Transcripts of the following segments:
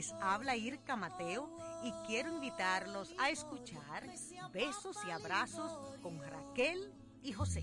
Les habla Irka Mateo y quiero invitarlos a escuchar Besos y Abrazos con Raquel y José.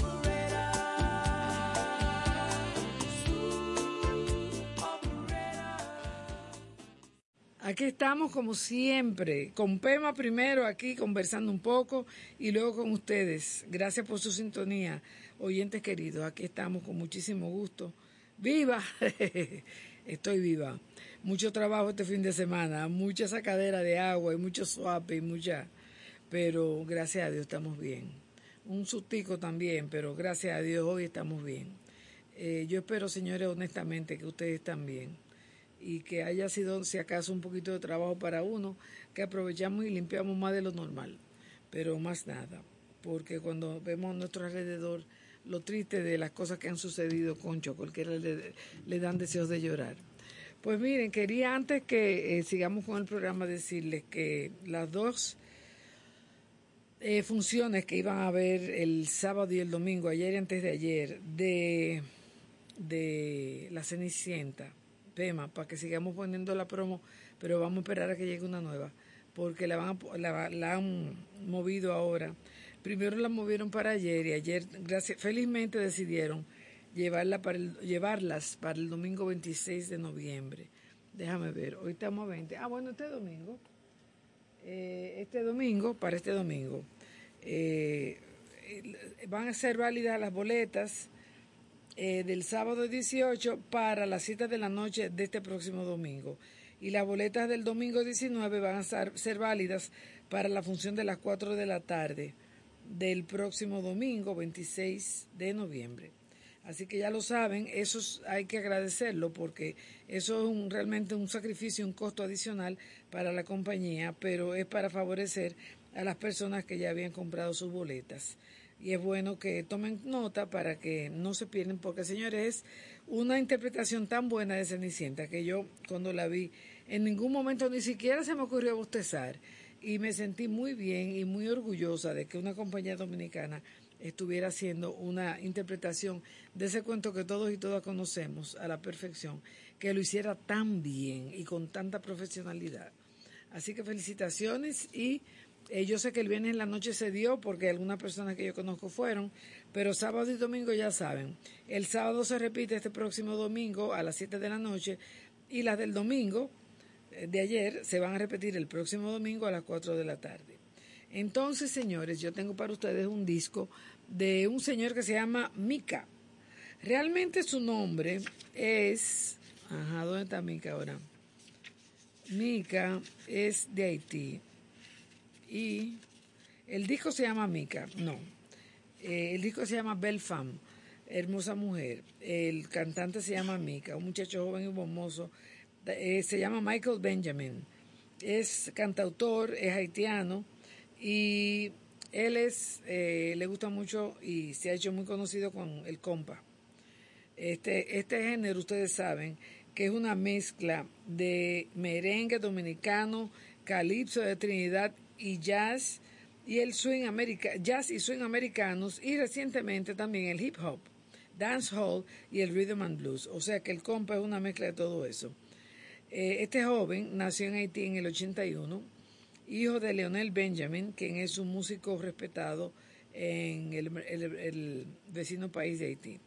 Aquí estamos como siempre, con Pema primero aquí conversando un poco y luego con ustedes. Gracias por su sintonía, oyentes queridos. Aquí estamos con muchísimo gusto. ¡Viva! Estoy viva. Mucho trabajo este fin de semana, mucha sacadera de agua y mucho swap y mucha... Pero gracias a Dios estamos bien. Un sustico también, pero gracias a Dios hoy estamos bien. Eh, yo espero, señores, honestamente, que ustedes también y que haya sido, si acaso, un poquito de trabajo para uno, que aprovechamos y limpiamos más de lo normal, pero más nada, porque cuando vemos a nuestro alrededor lo triste de las cosas que han sucedido, concho, cualquiera le, le dan deseos de llorar. Pues miren, quería antes que eh, sigamos con el programa decirles que las dos eh, funciones que iban a haber el sábado y el domingo, ayer y antes de ayer, de, de La Cenicienta, tema para que sigamos poniendo la promo, pero vamos a esperar a que llegue una nueva, porque la, van la, han movido ahora. Primero la movieron para ayer y ayer, gracias, felizmente decidieron llevarla para llevarlas para el domingo 26 de noviembre. Déjame ver, hoy estamos a 20. Ah, bueno, este domingo. Eh, este domingo, para este domingo, eh, van a ser válidas las boletas eh, del sábado 18 para las 7 de la noche de este próximo domingo. Y las boletas del domingo 19 van a ser, válidas para la función de las 4 de la tarde del próximo domingo 26 de noviembre. Así que ya lo saben, eso hay que agradecerlo porque eso es realmente un sacrificio, un costo adicional para la compañía, pero es para favorecer a las personas que ya habían comprado sus boletas y es bueno que tomen nota para que no se pierden, porque señores, es una interpretación tan buena de Cenicienta que yo cuando la vi, en ningún momento ni siquiera se me ocurrió bostezar y me sentí muy bien y muy orgullosa de que una compañía dominicana estuviera haciendo una interpretación de ese cuento que todos y todas conocemos a la perfección, que lo hiciera tan bien y con tanta profesionalidad. Así que felicitaciones y eh, yo sé que el viernes en la noche se dio porque algunas personas que yo conozco fueron, pero sábado y domingo ya saben. El sábado se repite este próximo domingo a las 7 de la noche y las del domingo eh, de ayer se van a repetir el próximo domingo a las 4 de la tarde. Entonces, señores, yo tengo para ustedes un disco de un señor que se llama Mika. Realmente su nombre es... Ajá, ¿dónde está Mika ahora? Mika es de Haití y el disco se llama Mica, no. Eh, el disco se llama Belfam, Hermosa Mujer. El cantante se llama Mica, un muchacho joven y bomboso. Eh, se llama Michael Benjamin. Es cantautor, es haitiano y él es, eh, le gusta mucho y se ha hecho muy conocido con el compa. Este, este género, ustedes saben, que es una mezcla de merengue dominicano, calipso de Trinidad y jazz y el swing america, jazz y swing americanos y recientemente también el hip hop, dancehall y el rhythm and blues. O sea que el compa es una mezcla de todo eso. Eh, este joven nació en Haití en el 81, hijo de Leonel Benjamin, quien es un músico respetado en el, el vecino país de Haití.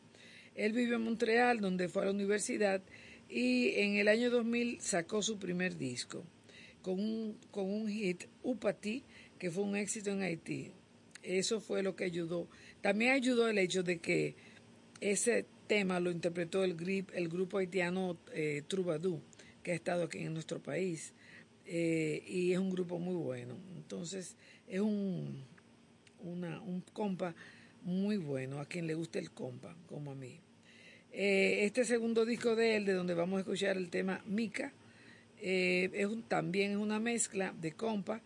Él vive en Montreal, donde fue a la universidad, y en el año 2000 sacó su primer disco con un, con un hit, Upati, que fue un éxito en Haití. Eso fue lo que ayudó. También ayudó el hecho de que ese tema lo interpretó el, grip, el grupo haitiano eh, que ha estado aquí en nuestro país. Eh, y es un grupo muy bueno. Entonces, es un, una, un compa muy bueno, a quien le guste el compa, como a mí. Eh, este segundo disco de él, de donde vamos a escuchar el tema Mika, eh, es también es una mezcla de compa,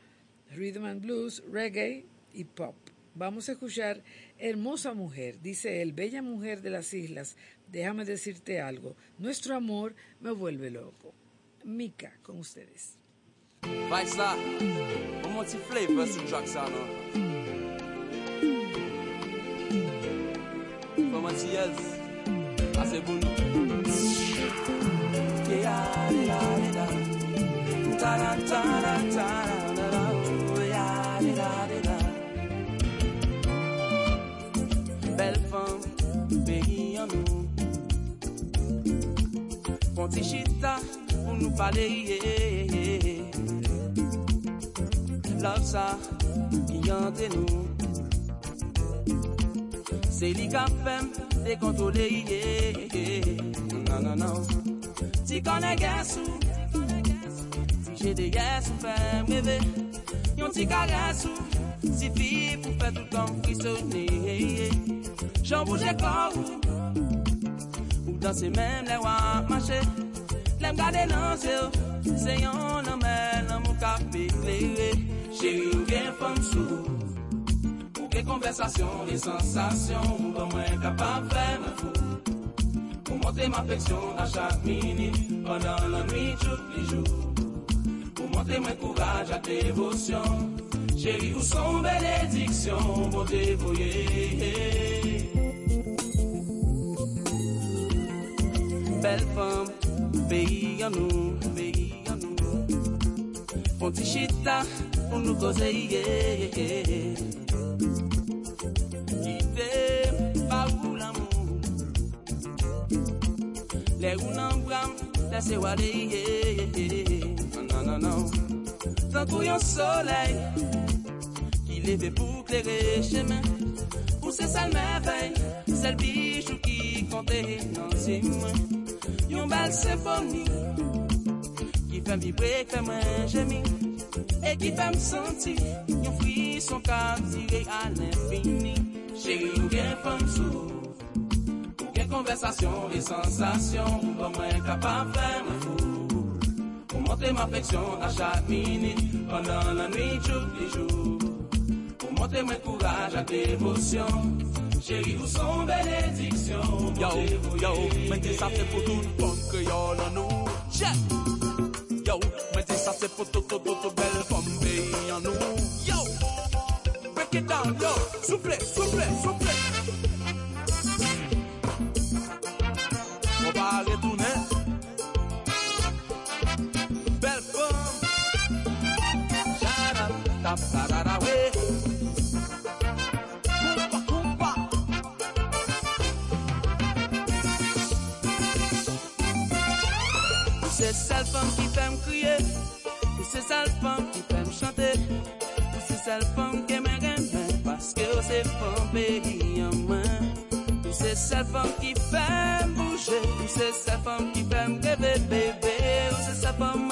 rhythm and blues, reggae y pop. Vamos a escuchar Hermosa Mujer, dice él, bella mujer de las islas, déjame decirte algo, nuestro amor me vuelve loco. Mika, con ustedes. Belle femme, pays en nous. Ponti chita pour nous parler. Love ça, entre nous. C'est lui qui a fait décontrôler. Non, non, non. Guère j'ai des yes ou fait m'lever. Y'ont t'y caresse ou, si fille pour faire tout le temps frissonner. J'en bougais quand vous, pour danser même les rois à marcher. L'aime garder l'enjeu, c'est y'en a un mot fait clé. J'ai eu aucun femme sous. Pour que conversation, des sensations, on moi moins de faire ma faute. Pour monter ma affection à chaque minute, pendant la nuit tous les. Monte mwen kouraj a devosyon Chéri ou son benediksyon Monte voye Bel fam, peyi an nou Peyi an nou Fon ti chita, pou nou koze ye Kite, pa ou l'amou Le ou nan bram That's it, what non Non, non, non. Tankou un soleil, ki leve pou klere chemen. Pou se sal merveil, sel bijou ki kante nan se mwen. Yon bal symphony, ki fèm vibre, fèm mwen jemi. E ki fèm senti, yon frisson ka dire à l'infini. Chéri ou gen fèm sou. konversasyon e sensasyon Kwa mwen kapap fè mwen fou Pou monte mwen fleksyon a chak minit Pendan la nwi chouk li chou Pou monte mwen kouraj ak devosyon Chéri ou son benediksyon Yo, yo, mwen te sa fè pou tout Pon kè yo nan nou Che! Yo, mwen te sa fè pou tout Tout, tout, tout, bel fòm be yon nou Yo! Break it down, yo! Souple, souple, souple C'est celle femme qui fait me crier. Ou c'est celle femme qui fait me chanter. Ou c'est celle femme qui me gagne parce que c'est femme pays en main. Ou c'est celle femme qui fait me bouger. Ou c'est celle femme qui fait me rêver bébé. Ou c'est celle femme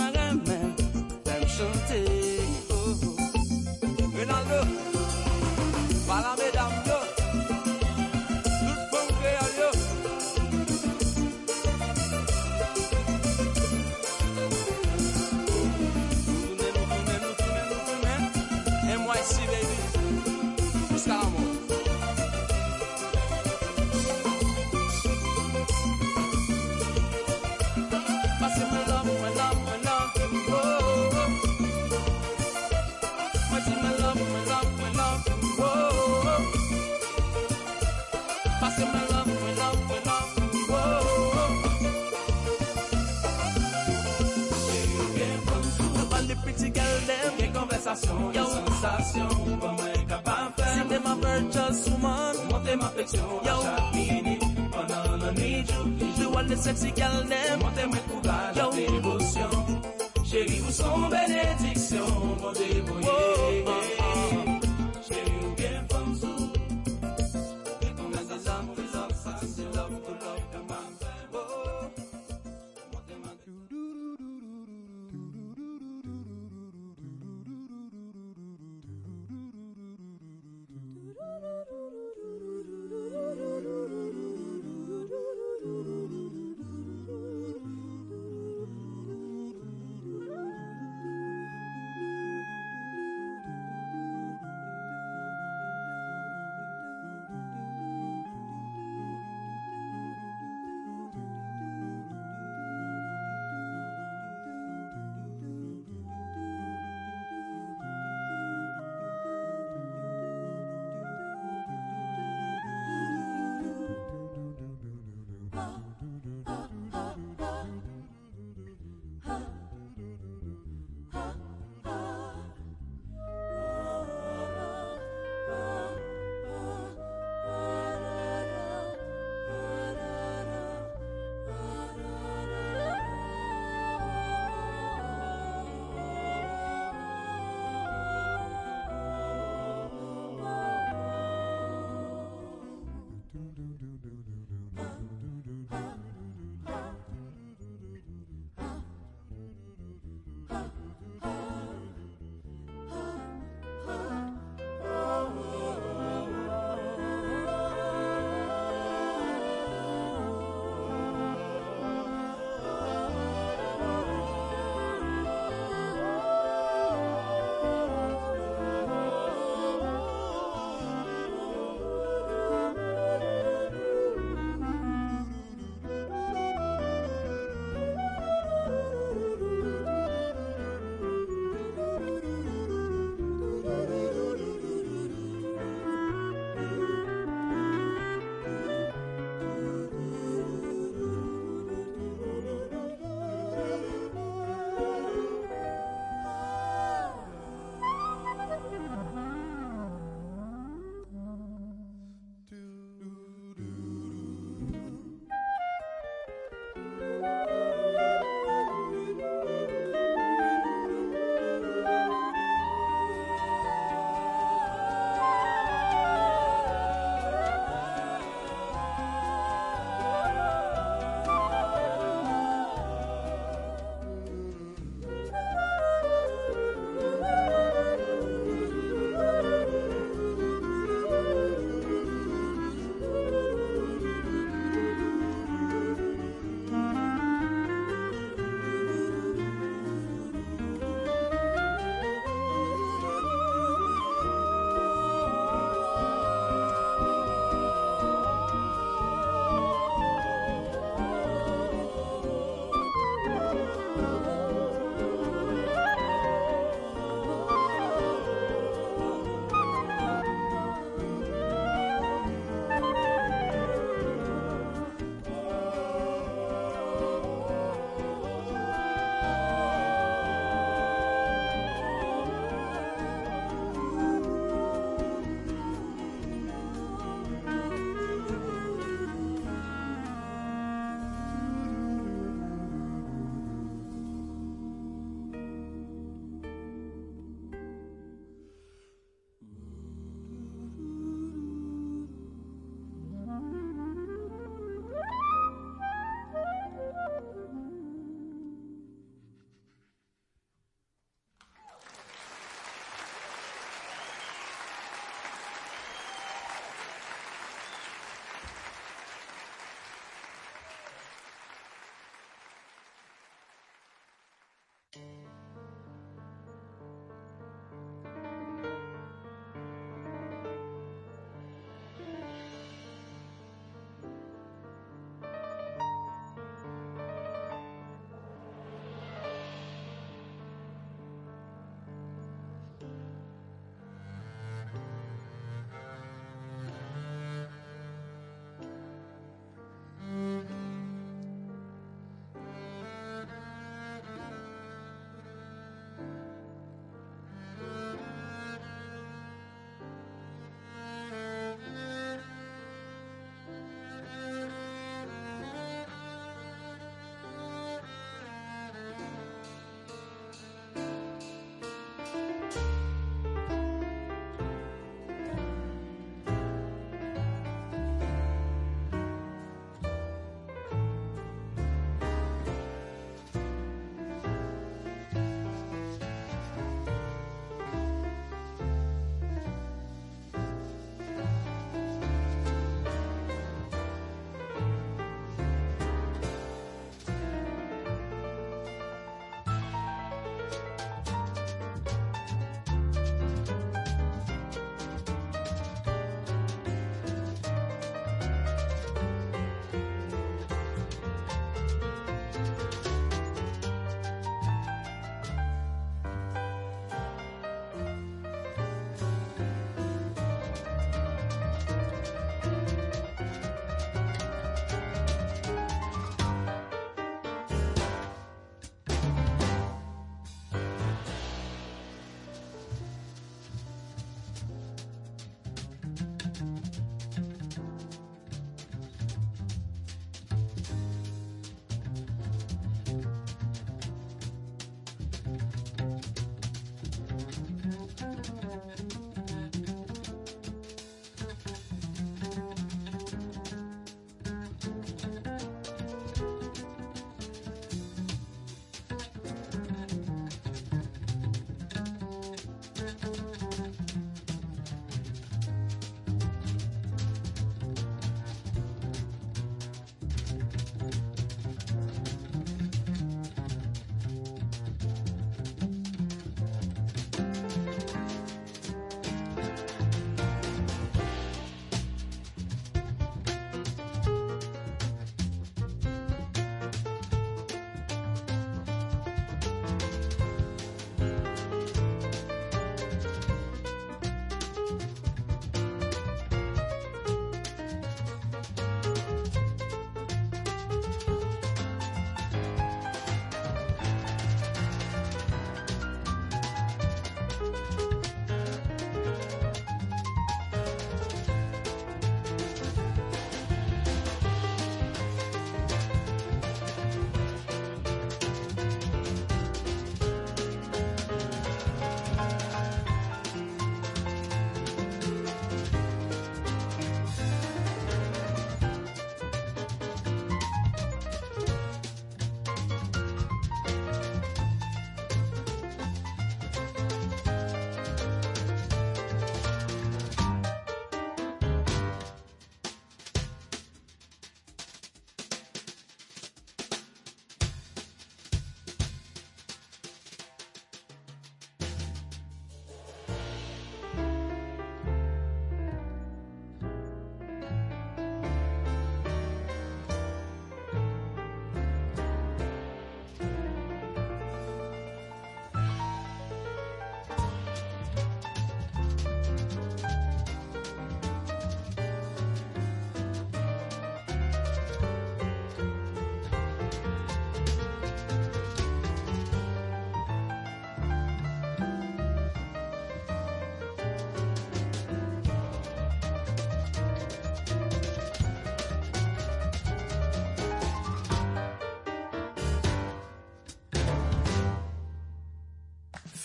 all the sexy gal them. Want them with courage and devotion. Chérie, vous sont bénédictions. do do do.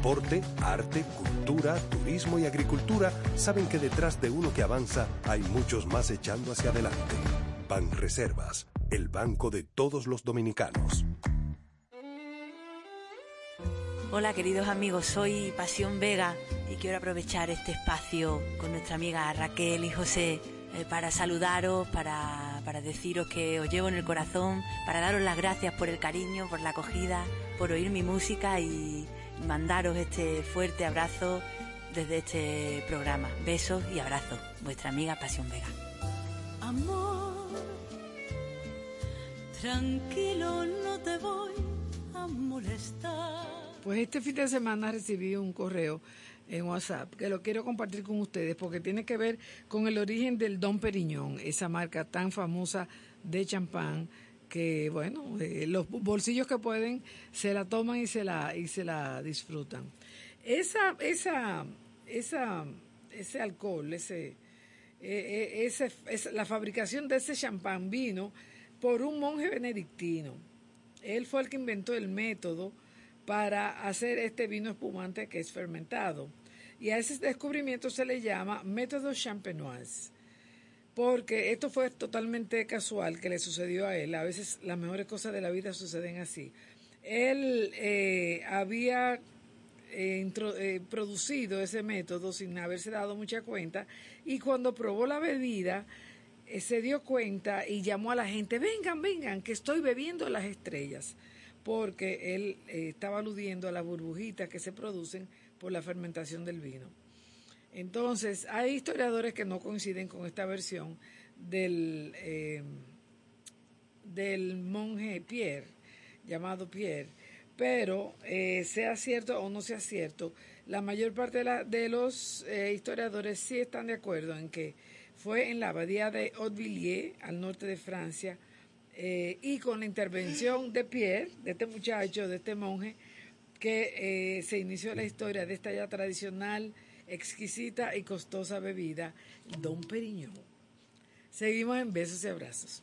deporte, arte, cultura, turismo y agricultura saben que detrás de uno que avanza hay muchos más echando hacia adelante. Ban Reservas, el banco de todos los dominicanos. Hola queridos amigos, soy Pasión Vega y quiero aprovechar este espacio con nuestra amiga Raquel y José eh, para saludaros, para, para deciros que os llevo en el corazón, para daros las gracias por el cariño, por la acogida, por oír mi música y mandaros este fuerte abrazo desde este programa. Besos y abrazos. Vuestra amiga Pasión Vega. Amor, tranquilo, no te voy a molestar. Pues este fin de semana recibí un correo en WhatsApp, que lo quiero compartir con ustedes porque tiene que ver con el origen del Don Periñón, esa marca tan famosa de champán que, bueno, eh, los bolsillos que pueden se la toman y se la, y se la disfrutan. Esa, esa, esa, ese alcohol, ese, eh, ese, la fabricación de ese champán vino por un monje benedictino. Él fue el que inventó el método para hacer este vino espumante que es fermentado. Y a ese descubrimiento se le llama método champenoise, porque esto fue totalmente casual que le sucedió a él. A veces las mejores cosas de la vida suceden así. Él eh, había eh, eh, producido ese método sin haberse dado mucha cuenta y cuando probó la bebida se dio cuenta y llamó a la gente, vengan, vengan, que estoy bebiendo las estrellas, porque él estaba aludiendo a las burbujitas que se producen por la fermentación del vino. Entonces, hay historiadores que no coinciden con esta versión del, eh, del monje Pierre, llamado Pierre, pero eh, sea cierto o no sea cierto, la mayor parte de, los eh, historiadores sí están de acuerdo en que fue en la abadía de Hautevilliers, al norte de Francia, y con la intervención de Pierre, de este muchacho, de este monje, que se inició la historia de esta ya tradicional, exquisita y costosa bebida, Don Periñón. Seguimos en besos y abrazos.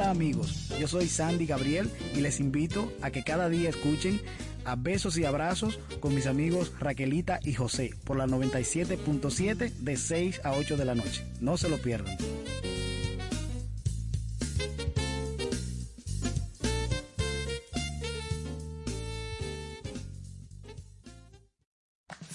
Hola amigos, yo soy Sandy Gabriel y les invito a que cada día escuchen a besos y abrazos con mis amigos Raquelita y José por la 97.7 de 6 a 8 de la noche. No se lo pierdan.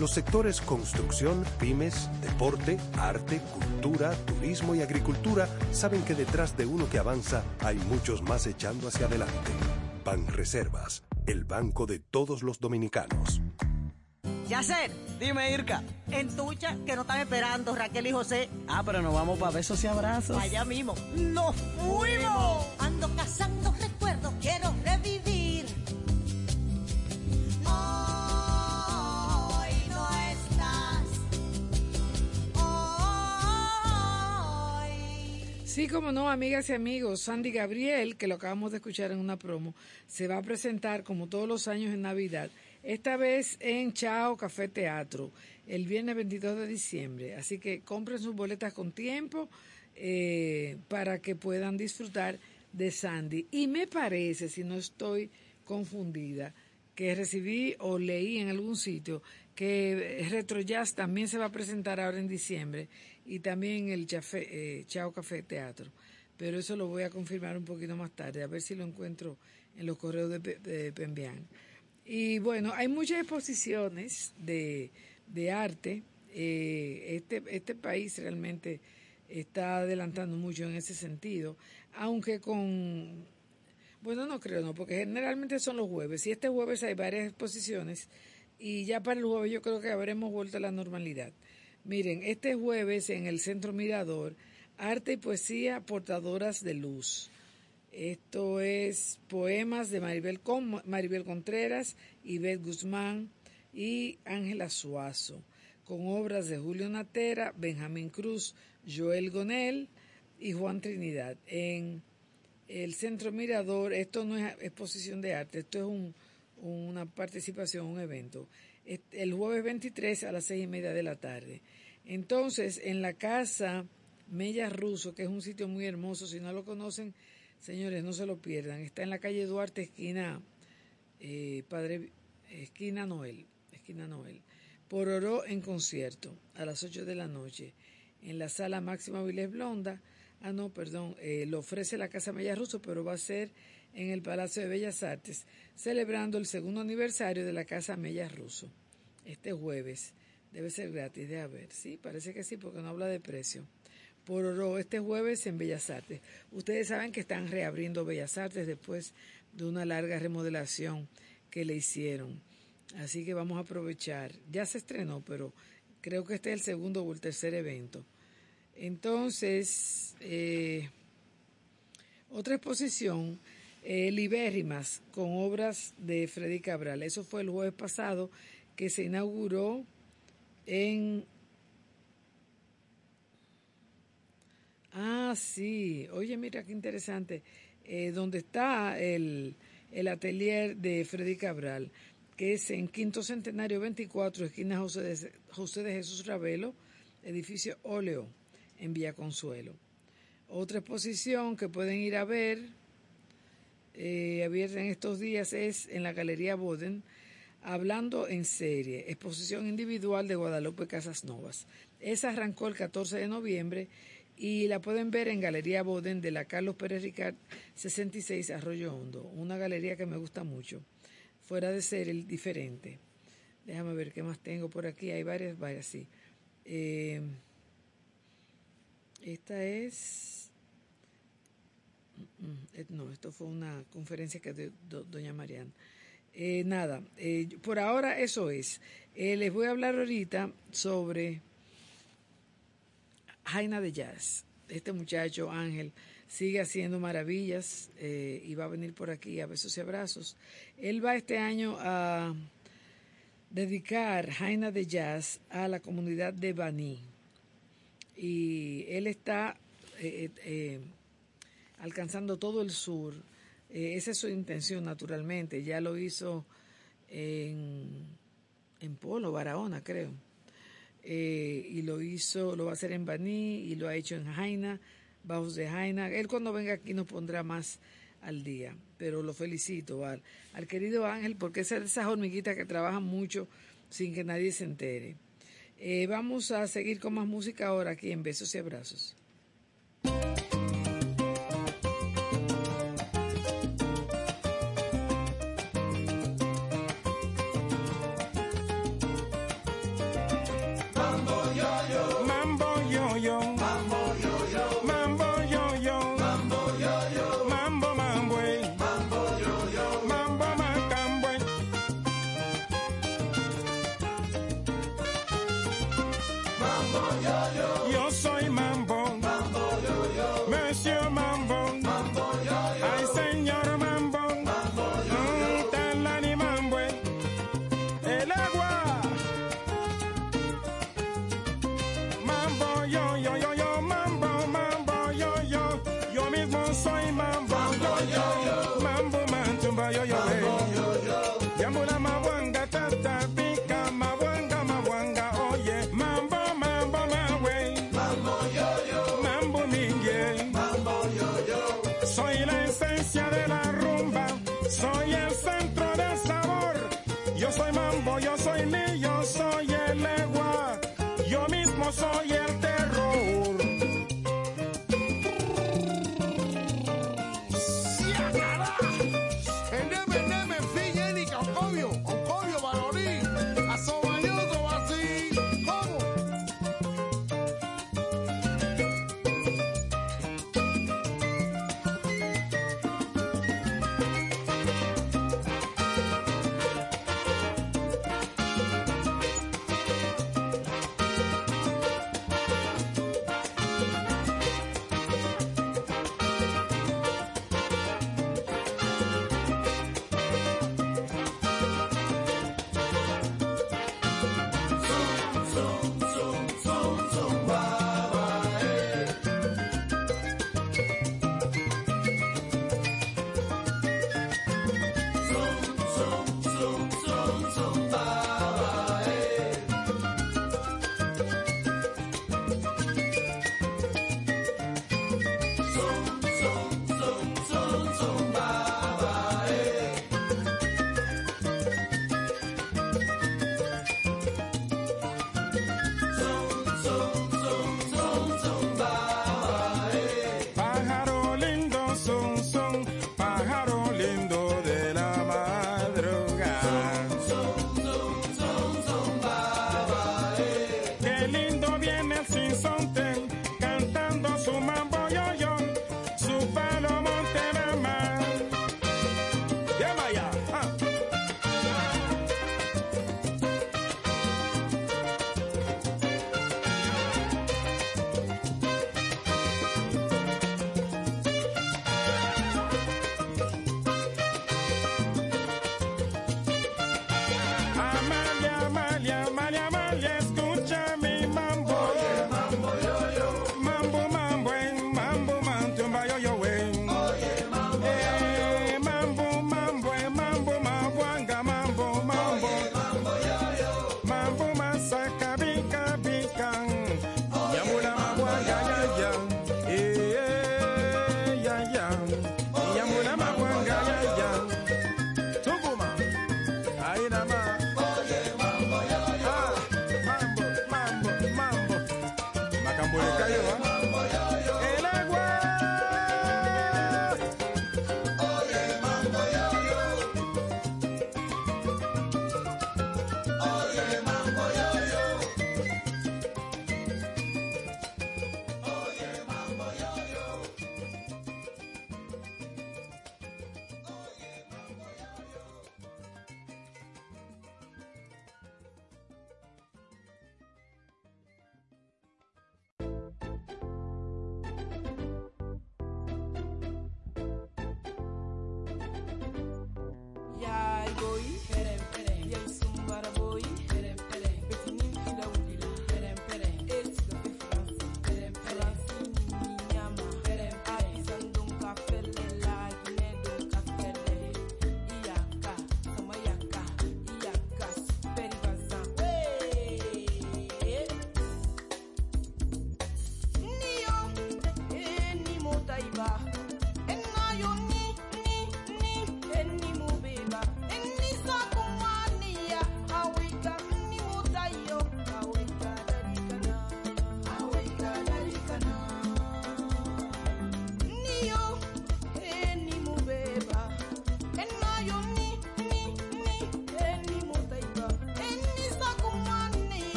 Los sectores construcción, pymes, deporte, arte, cultura, turismo y agricultura saben que detrás de uno que avanza hay muchos más echando hacia adelante. Ban Reservas, el banco de todos los dominicanos. Yacer, Dime, Irka. en tucha que no están esperando Raquel y José. Ah, pero nos vamos para besos y abrazos. Allá mismo. ¡Nos fuimos! Ando cazando Sí, como no, amigas y amigos, Sandy Gabriel, que lo acabamos de escuchar en una promo, se va a presentar como todos los años en Navidad, esta vez en Chao Café Teatro, el viernes 22 de diciembre. Así que compren sus boletas con tiempo eh, para que puedan disfrutar de Sandy. Y me parece, si no estoy confundida, que recibí o leí en algún sitio que Retro Jazz también se va a presentar ahora en diciembre y también el eh, Chao Café Teatro. Pero eso lo voy a confirmar un poquito más tarde, a ver si lo encuentro en los correos de, de Pembián. Y bueno, hay muchas exposiciones de, de arte. Eh, este, este país realmente está adelantando mucho en ese sentido, aunque con bueno, no creo, no, porque generalmente son los jueves. Y este jueves hay varias exposiciones y ya para el jueves yo creo que habremos vuelto a la normalidad. Miren, este jueves en el Centro Mirador, Arte y Poesía Portadoras de Luz. Esto es poemas de Maribel, Con- Maribel Contreras, Ivette Guzmán y Ángela Suazo, con obras de Julio Natera, Benjamín Cruz, Joel Gonel y Juan Trinidad. En el Centro Mirador, esto no es exposición de arte, esto es un- una participación, un evento. El jueves 23 a las seis y media de la tarde. Entonces, en la casa Mella Russo, que es un sitio muy hermoso, si no lo conocen, señores, no se lo pierdan. Está en la calle Duarte, esquina eh, Padre, esquina Noel, esquina Noel. Por Oro en concierto, a las 8 de la noche, en la sala Máxima Vilés Blonda. Ah, no, perdón, eh, lo ofrece la Casa Mella Russo, pero va a ser en el Palacio de Bellas Artes, celebrando el segundo aniversario de la Casa Mella Russo. Este jueves debe ser gratis, de ver. Sí, parece que sí, porque no habla de precio. Por oro, este jueves en Bellas Artes. Ustedes saben que están reabriendo Bellas Artes después de una larga remodelación que le hicieron. Así que vamos a aprovechar. Ya se estrenó, pero creo que este es el segundo o el tercer evento. Entonces, eh, otra exposición, eh, Libérrimas, con obras de Freddy Cabral. Eso fue el jueves pasado que se inauguró en... Ah, sí. Oye, mira qué interesante. Eh, donde está el, el atelier de Freddy Cabral, que es en Quinto Centenario 24, esquina José de, José de Jesús Ravelo, edificio Óleo, en Villa Consuelo. Otra exposición que pueden ir a ver, eh, abierta en estos días, es en la Galería Boden, Hablando en serie, exposición individual de Guadalupe Casas Novas. Esa arrancó el 14 de noviembre y la pueden ver en Galería Boden de la Carlos Pérez Ricard 66 Arroyo Hondo, una galería que me gusta mucho, fuera de ser el diferente. Déjame ver qué más tengo por aquí, hay varias, varias, sí. Eh, esta es... eh, No, esto fue una conferencia que dio do- doña Mariana. Eh, nada, eh, por ahora eso es. Les voy a hablar ahorita sobre Jaina de Jazz. Este muchacho, Ángel, sigue haciendo maravillas y va a venir por aquí a besos y abrazos. Él va este año a dedicar Jaina de Jazz a la comunidad de Baní. Y él está alcanzando todo el sur. esa es su intención, naturalmente. Ya lo hizo en, Polo, Barahona, creo. y lo hizo, lo va a hacer en Baní y lo ha hecho en Jaina Bajos de Jaina. Él cuando venga aquí nos pondrá más al día, pero lo felicito al, al querido Ángel porque es de esas hormiguitas que trabajan mucho sin que nadie se entere. Eh, vamos a seguir con más música ahora aquí en Besos y Abrazos. soy el centro del sabor. Yo soy mambo, yo soy mi, yo soy el legua. Yo mismo soy el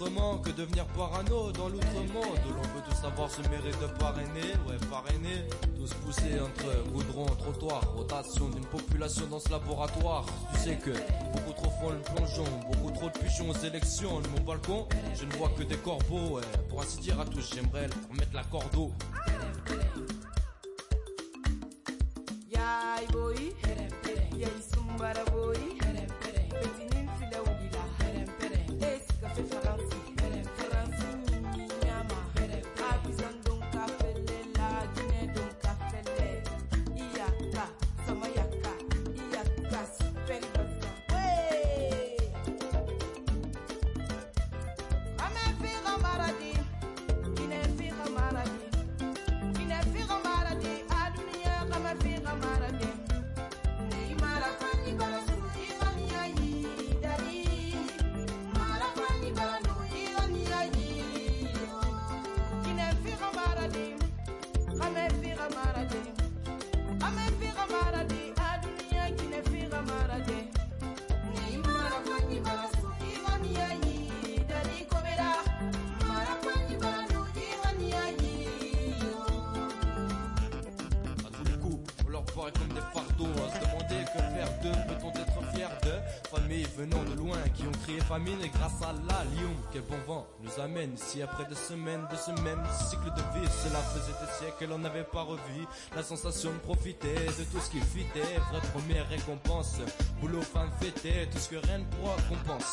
autrement que devenir parano dans l'outre-monde. L'on veut tout savoir se mérite de parrainer, ouais parrainer. Tous poussés entre goudron, trottoir, rotation d'une population dans ce laboratoire. Tu sais que beaucoup trop font le plongeon, beaucoup trop de pigeons aux élections. Mon balcon, je ne vois que des corbeaux. Pour ainsi dire à tous, j'aimerais leur mettre la corde ici après des semaines de ce même cycle de vie. Cela faisait des siècles on n'avait pas revu la sensation de profiter de tout ce qui fitait. Vraie première récompense, boulot, femme fêté, tout ce que rien ne pourra compense.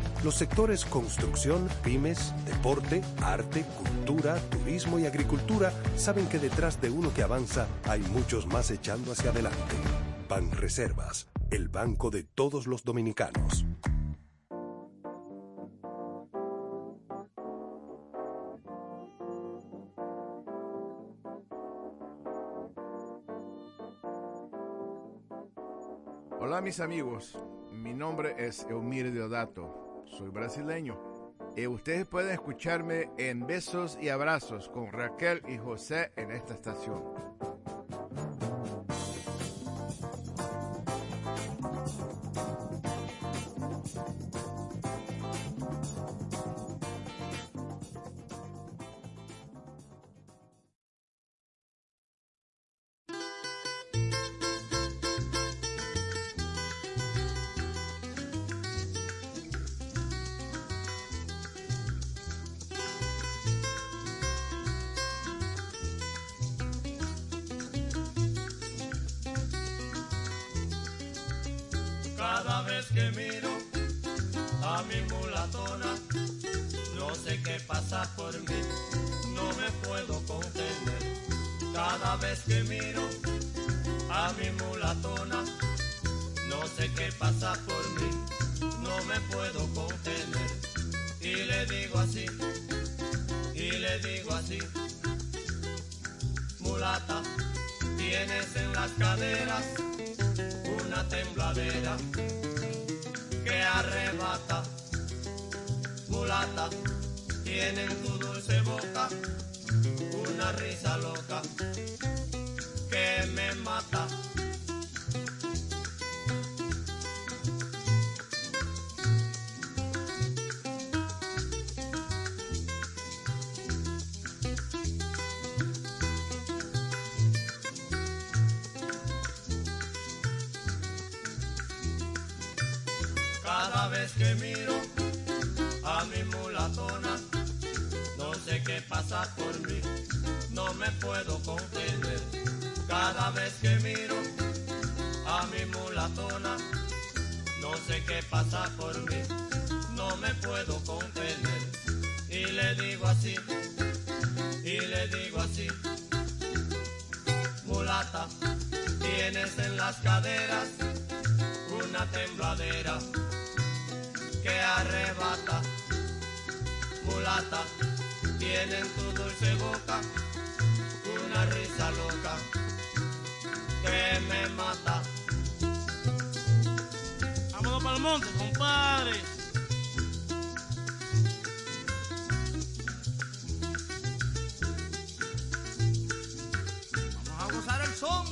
Los sectores construcción, pymes, deporte, arte, cultura, turismo y agricultura saben que detrás de uno que avanza hay muchos más echando hacia adelante. Banreservas, el banco de todos los dominicanos. Hola mis amigos, mi nombre es Eumir Deodato, soy brasileño y ustedes pueden escucharme en Besos y Abrazos con Raquel y José en esta estación. No sé qué pasa por mí, no me puedo contener. Y le digo así, y le digo así, mulata, tienes en las caderas una tembladera que arrebata. Mulata, tiene en tu dulce boca una risa loca que me mata. Para el monte, compadre. Vamos a gozar el son,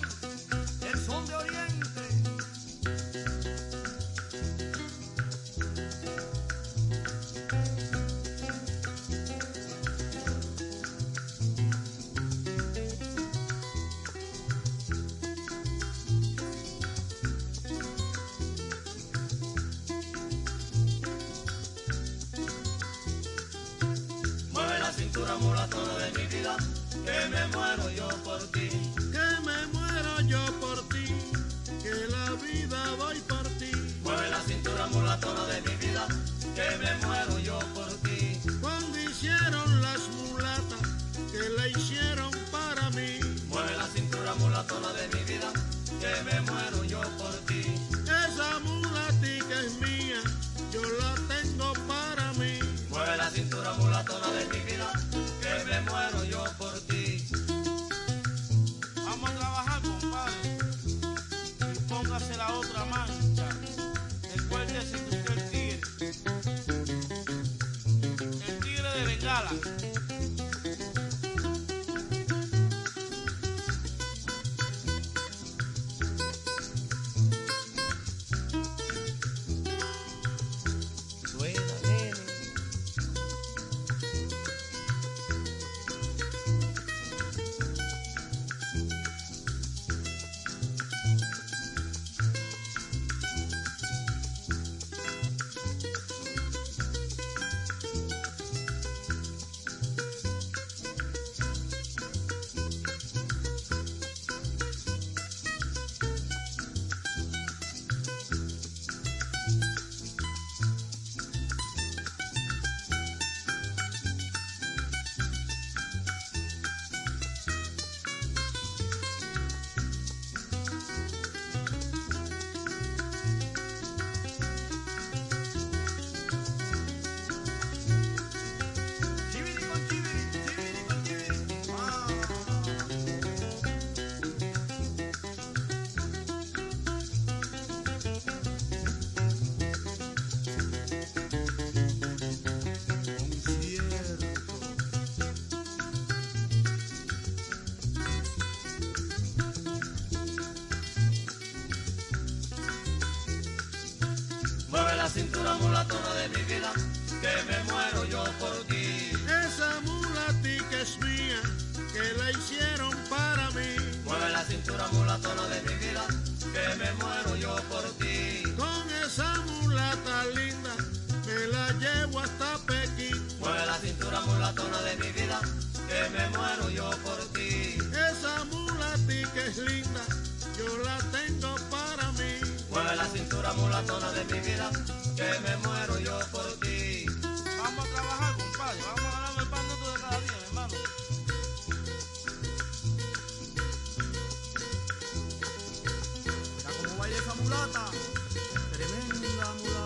mulata. Tremenda mulata.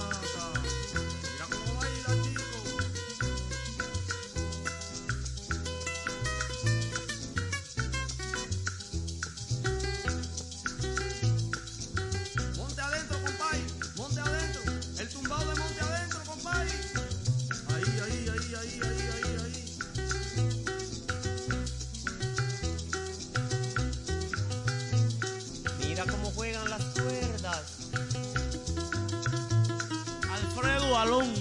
Alfredo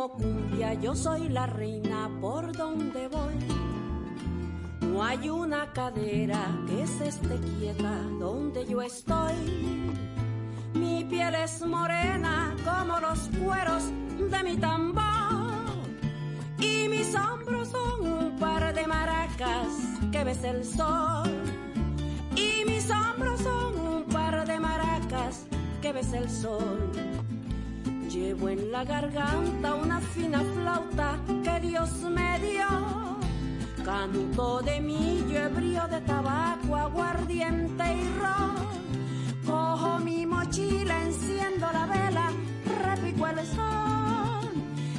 llamo cumbia, yo soy la reina por donde voy. No hay una cadera que se esté quieta donde yo estoy. Mi piel es morena como los cueros de mi tambor. Y mis hombros son un par de maracas que ves el sol. Y mis hombros son un par de maracas que ves el sol. Llevo en la garganta una fina flauta que Dios me dio. Canto de millo, ebrio de tabaco, aguardiente y ron. Cojo mi mochila, enciendo la vela, repico el sol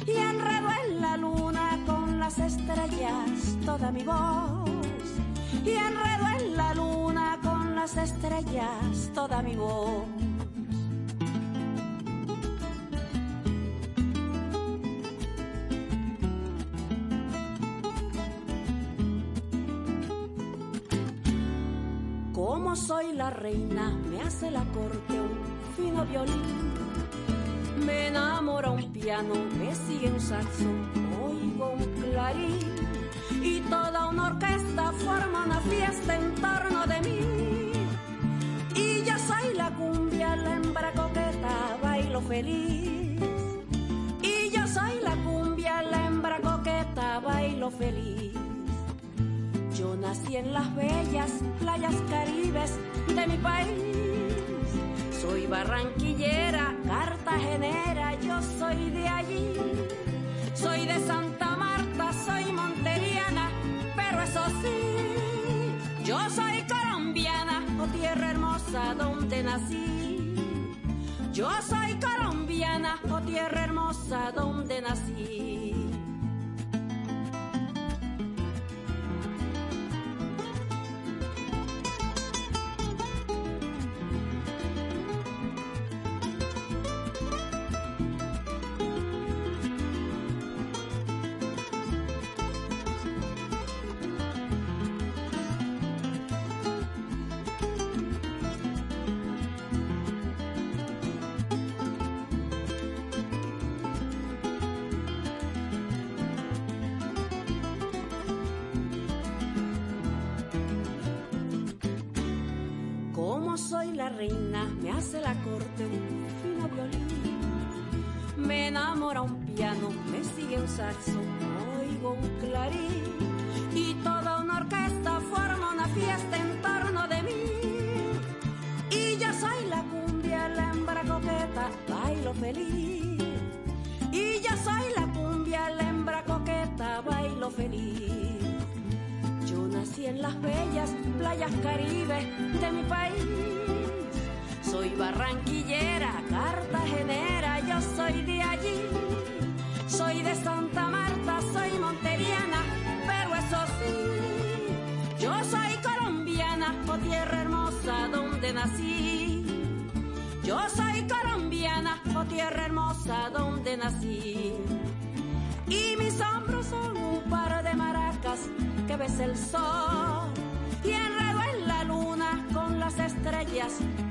y enredo en la luna con las estrellas toda mi voz. Y enredo en la luna con las estrellas toda mi voz. Soy la reina, me hace la corte un fino violín. Me enamora un piano, me sigue un saxo, oigo un clarín. Y toda una orquesta forma una fiesta en torno de mí. Y yo soy la cumbia, la hembra coqueta, bailo feliz. Y yo soy la cumbia, la hembra coqueta, bailo feliz. Yo nací en las bellas playas caribes de mi país. Soy barranquillera, cartagenera, yo soy de allí. Soy de Santa Marta, soy monteriana, pero eso sí, yo soy colombiana, oh tierra hermosa donde nací. Yo soy colombiana, oh tierra hermosa donde nací. Hace la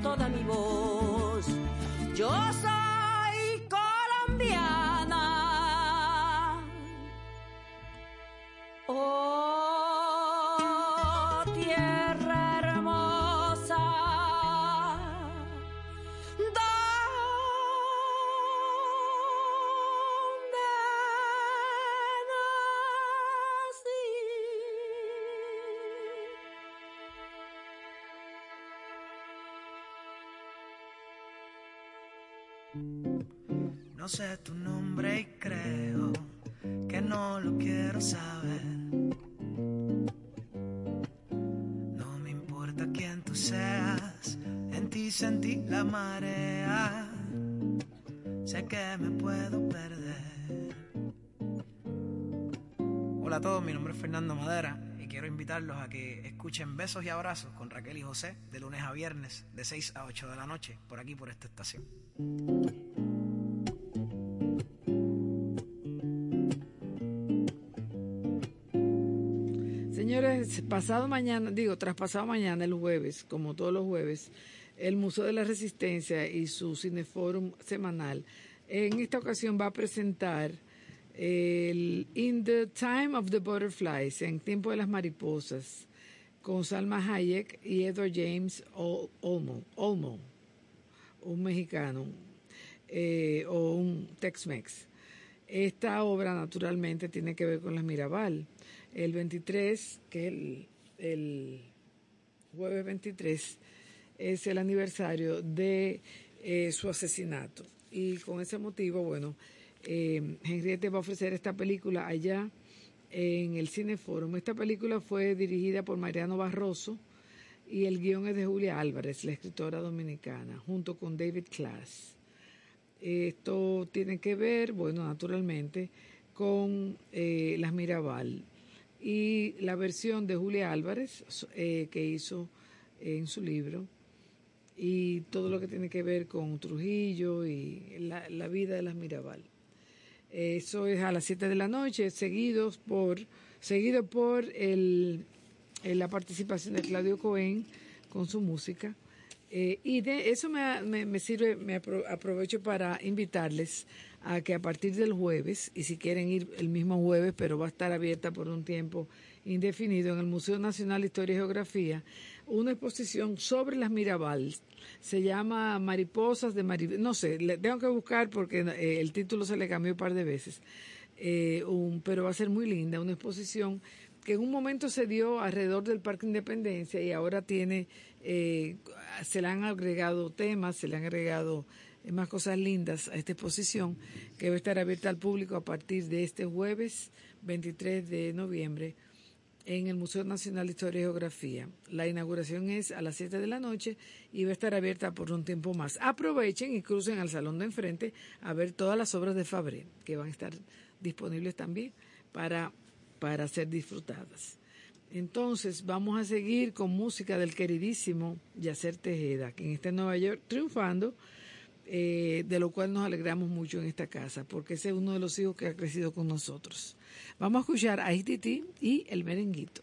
toda mi voz. No sé tu nombre y creo que no lo quiero saber. No me importa quién tú seas, en ti sentí la marea. Sé que me puedo perder. Hola a todos, mi nombre es Fernando Madera quiero invitarlos a que escuchen Besos y Abrazos con Raquel y José de lunes a viernes de 6 a 8 de la noche por aquí por esta estación. Señores, pasado mañana, digo, traspasado mañana, el jueves, como todos los jueves, el Museo de la Resistencia y su Cineforum semanal, en esta ocasión va a presentar el In the Time of the Butterflies, en Tiempo de las Mariposas, con Salma Hayek y Edward James Ol- Olmo. Olmo. un mexicano eh, o un Tex-Mex. Esta obra naturalmente tiene que ver con las Mirabal. El 23, que es el, el jueves 23, es el aniversario de eh, su asesinato. Y con ese motivo, bueno, eh, Henriette va a ofrecer esta película allá en el Cineforum. Esta película fue dirigida por Mariano Barroso y el guion es de Julia Álvarez, la escritora dominicana, junto con David Klass. Esto tiene que ver, bueno, naturalmente, con eh, Las Mirabal y la versión de Julia Álvarez eh, que hizo en su libro y todo lo que tiene que ver con Trujillo y la, la vida de las Mirabal. Eso es a las 7 de la noche, seguidos por, seguido por el, la participación de Claudio Cohen con su música. Eh, y de eso me, me, sirve, me aprovecho para invitarles a que a partir del jueves, y si quieren ir el mismo jueves, pero va a estar abierta por un tiempo indefinido en el Museo Nacional de Historia y Geografía, una exposición sobre las Mirabal. Se llama Mariposas de Maribel. No sé, le tengo que buscar porque eh, el título se le cambió un par de veces. Eh, un, pero va a ser muy linda, una exposición que en un momento se dio alrededor del Parque Independencia y ahora tiene, eh, se le han agregado temas, se le han agregado eh, más cosas lindas a esta exposición que va a estar abierta al público a partir de este jueves 23 de noviembre en el Museo Nacional de Historia y Geografía. La inauguración es a las 7 de la noche y va a estar abierta por un tiempo más. Aprovechen y crucen al salón de enfrente a ver todas las obras de Fabré que van a estar disponibles también para para ser disfrutadas. Entonces vamos a seguir con música del queridísimo Yacer Tejeda, que en este Nueva York triunfando, eh, de lo cual nos alegramos mucho en esta casa, porque ese es uno de los hijos que ha crecido con nosotros. Vamos a escuchar a Ititi y el merenguito.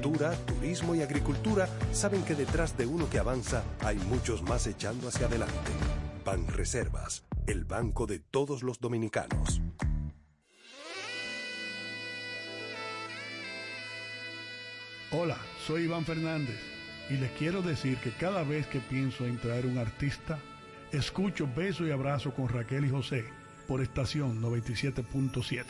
turismo y agricultura saben que detrás de uno que avanza hay muchos más echando hacia adelante. Ban Reservas, el banco de todos los dominicanos. Hola, soy Iván Fernández y les quiero decir que cada vez que pienso en traer un artista, escucho Beso y Abrazo con Raquel y José por estación 97.7.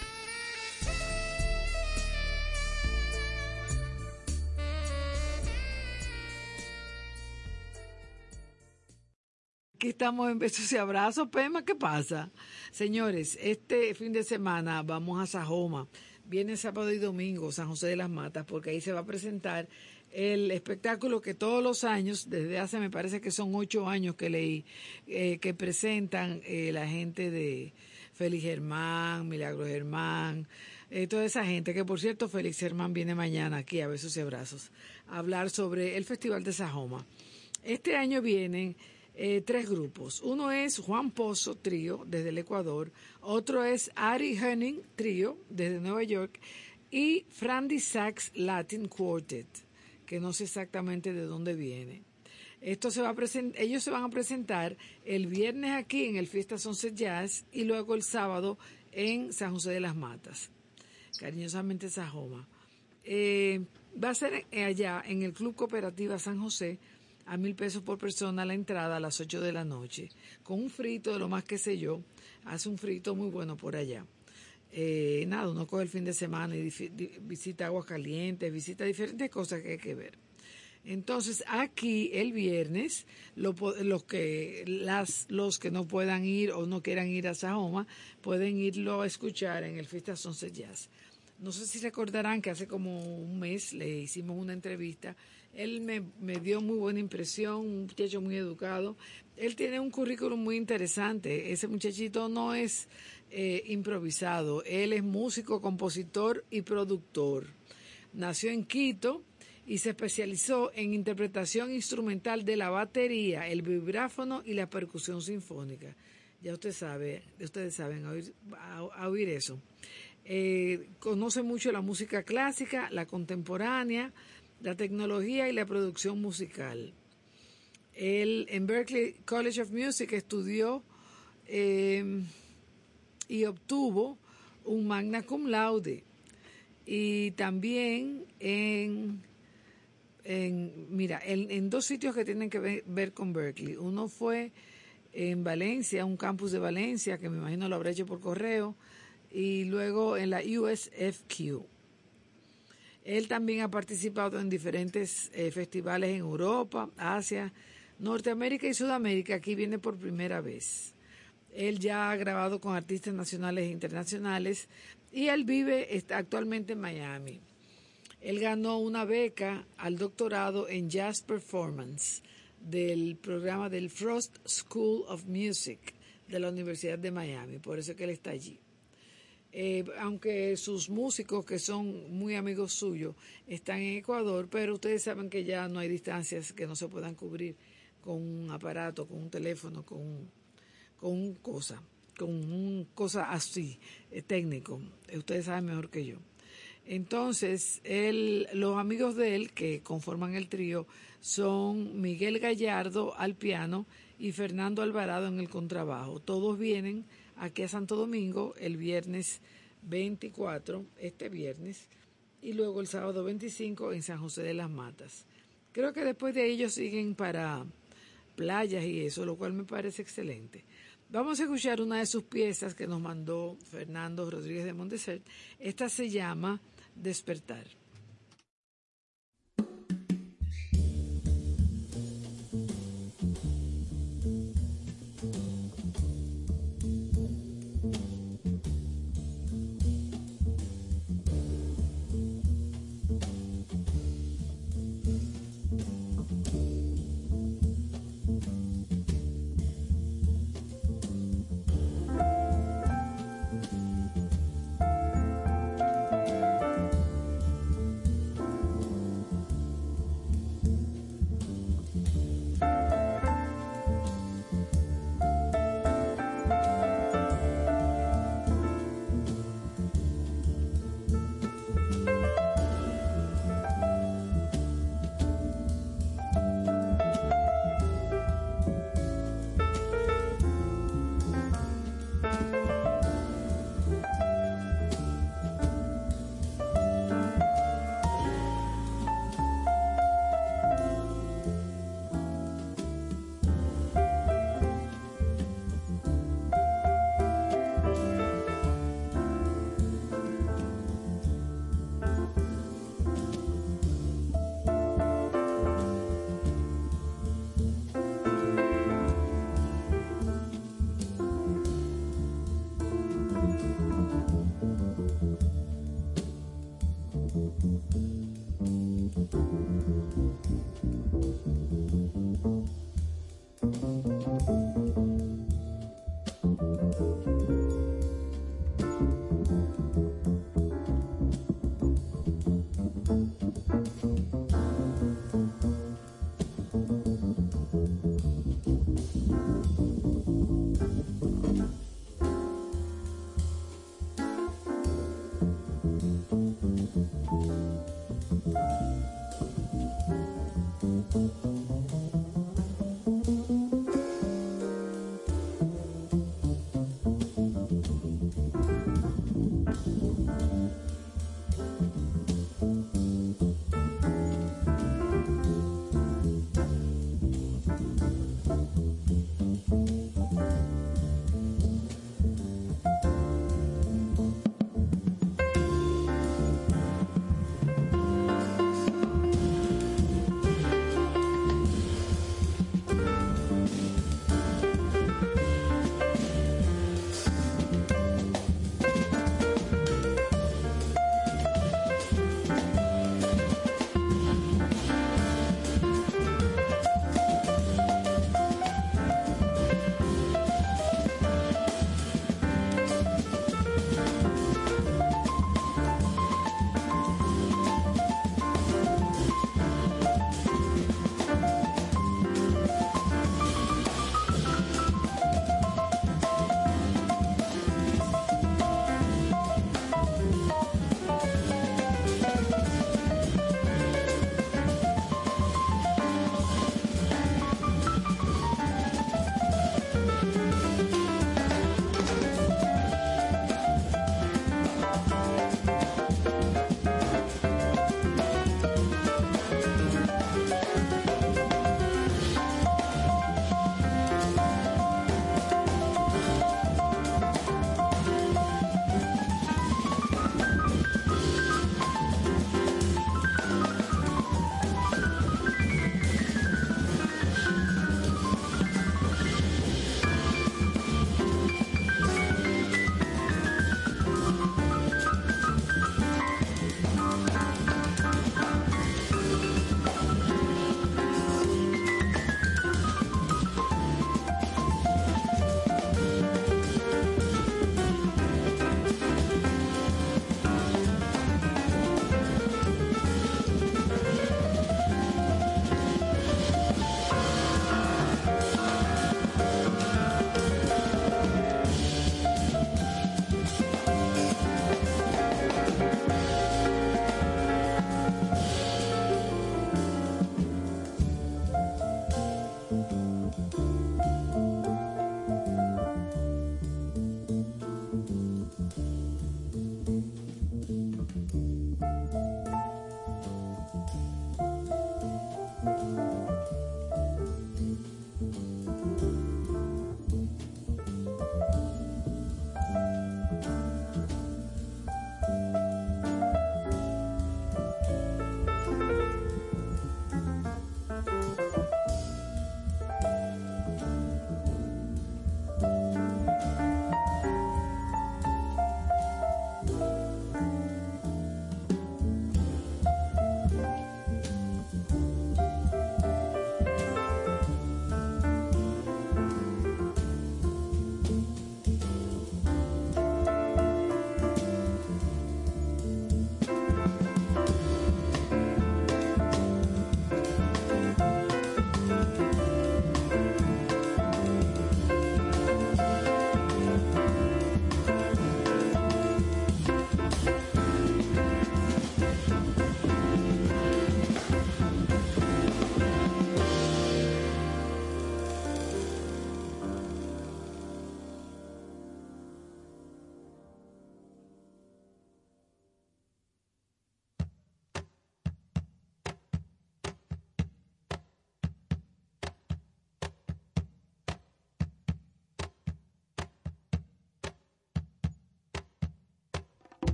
Aquí estamos en besos y abrazos. Pema, ¿qué pasa? Señores, este fin de semana vamos a Sajoma. Viene sábado y domingo, San José de las Matas, porque ahí se va a presentar el espectáculo que todos los años, desde hace me parece que son ocho años que leí, eh, que presentan eh, la gente de Félix Germán, Milagro Germán, eh, toda esa gente, que por cierto Félix Germán viene mañana aquí a Besos y Abrazos, a hablar sobre el Festival de Sajoma. Este año vienen eh, tres grupos. Uno es Juan Pozo Trío desde el Ecuador, otro es Ari Henning Trío desde Nueva York y Frandy Sachs Latin Quartet, que no sé exactamente de dónde viene. Esto se va a ellos se van a presentar el viernes aquí en el Fiesta Sunset Jazz y luego el sábado en San José de las Matas, cariñosamente Sajoma. Eh, va a ser allá en el Club Cooperativa San José a mil pesos por persona la entrada a las 8 de la noche, con un frito de lo más que sé yo, hace un frito muy bueno por allá. Eh, nada, uno coge el fin de semana y visita aguas calientes, visita diferentes cosas que hay que ver. Entonces, aquí el viernes, los que, las, los que no puedan ir o no quieran ir a Sajoma, pueden irlo a escuchar en el Fiesta Sunset Jazz. No sé si recordarán que hace como un mes le hicimos una entrevista él me, me, dio muy buena impresión, un muchacho muy educado. Él tiene un currículum muy interesante. Ese muchachito no es eh, improvisado. Él es músico, compositor y productor. Nació en Quito y se especializó en interpretación instrumental de la batería, el vibráfono y la percusión sinfónica. Ya usted sabe, ustedes saben a oír, eso. Eh, conoce mucho la música clásica, la contemporánea, la tecnología y la producción musical. Él en Berkeley College of Music estudió eh, y obtuvo un magna cum laude. Y también en, en mira, en, dos sitios que tienen que ver, ver, con Berkeley. Uno fue en Valencia, un campus de Valencia, que me imagino lo habrá hecho por correo, y luego en la USFQ. Él también ha participado en diferentes eh, festivales en Europa, Asia, Norteamérica y Sudamérica. Aquí viene por primera vez. Él ya ha grabado con artistas nacionales e internacionales y él vive está actualmente en Miami. Él ganó una beca al doctorado en Jazz Performance del programa del Frost School of Music de la Universidad de Miami. Por eso que él está allí. Eh, aunque sus músicos, que son muy amigos suyos, están en Ecuador, pero ustedes saben que ya no hay distancias que no se puedan cubrir con un aparato, con un teléfono, con, con un cosa, con un cosa así, eh, técnico. Ustedes saben mejor que yo. Entonces, él, los amigos de él que conforman el trío son Miguel Gallardo al piano y Fernando Alvarado en el contrabajo. Todos vienen aquí a Santo Domingo el viernes 24, este viernes, y luego el sábado 25 en San José de las Matas. Creo que después de ellos siguen para playas y eso, lo cual me parece excelente. Vamos a escuchar una de sus piezas que nos mandó Fernando Rodríguez de Monteser. Esta se llama Despertar.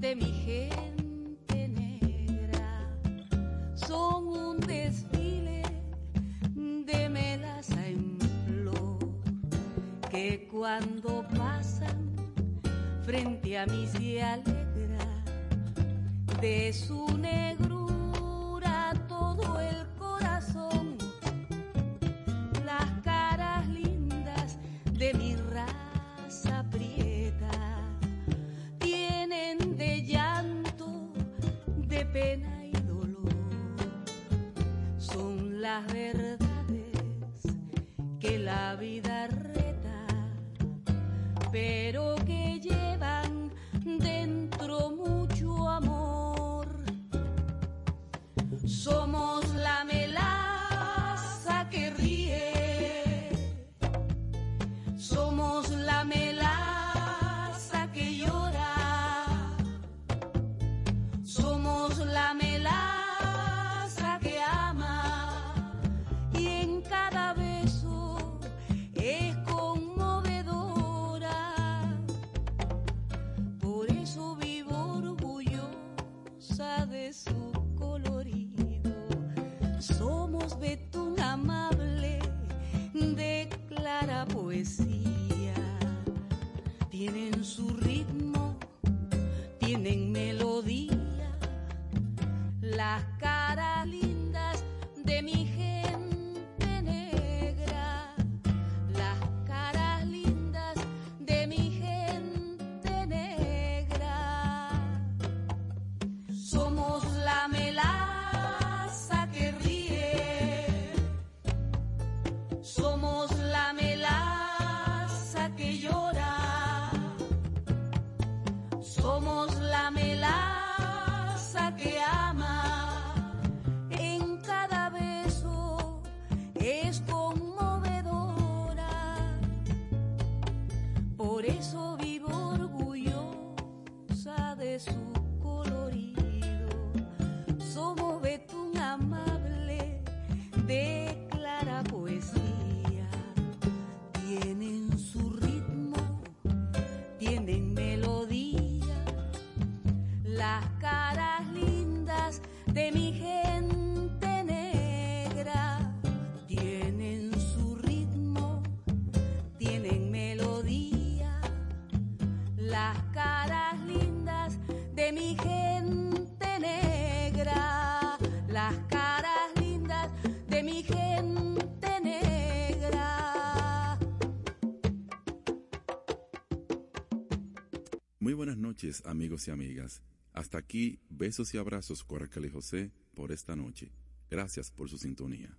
de mi gente negra. Son un desfile de melaza en flor que cuando pasan frente a mí se alegra de su negro amigos y amigas. Hasta aquí, besos y abrazos, Coracal y José, por esta noche. Gracias por su sintonía.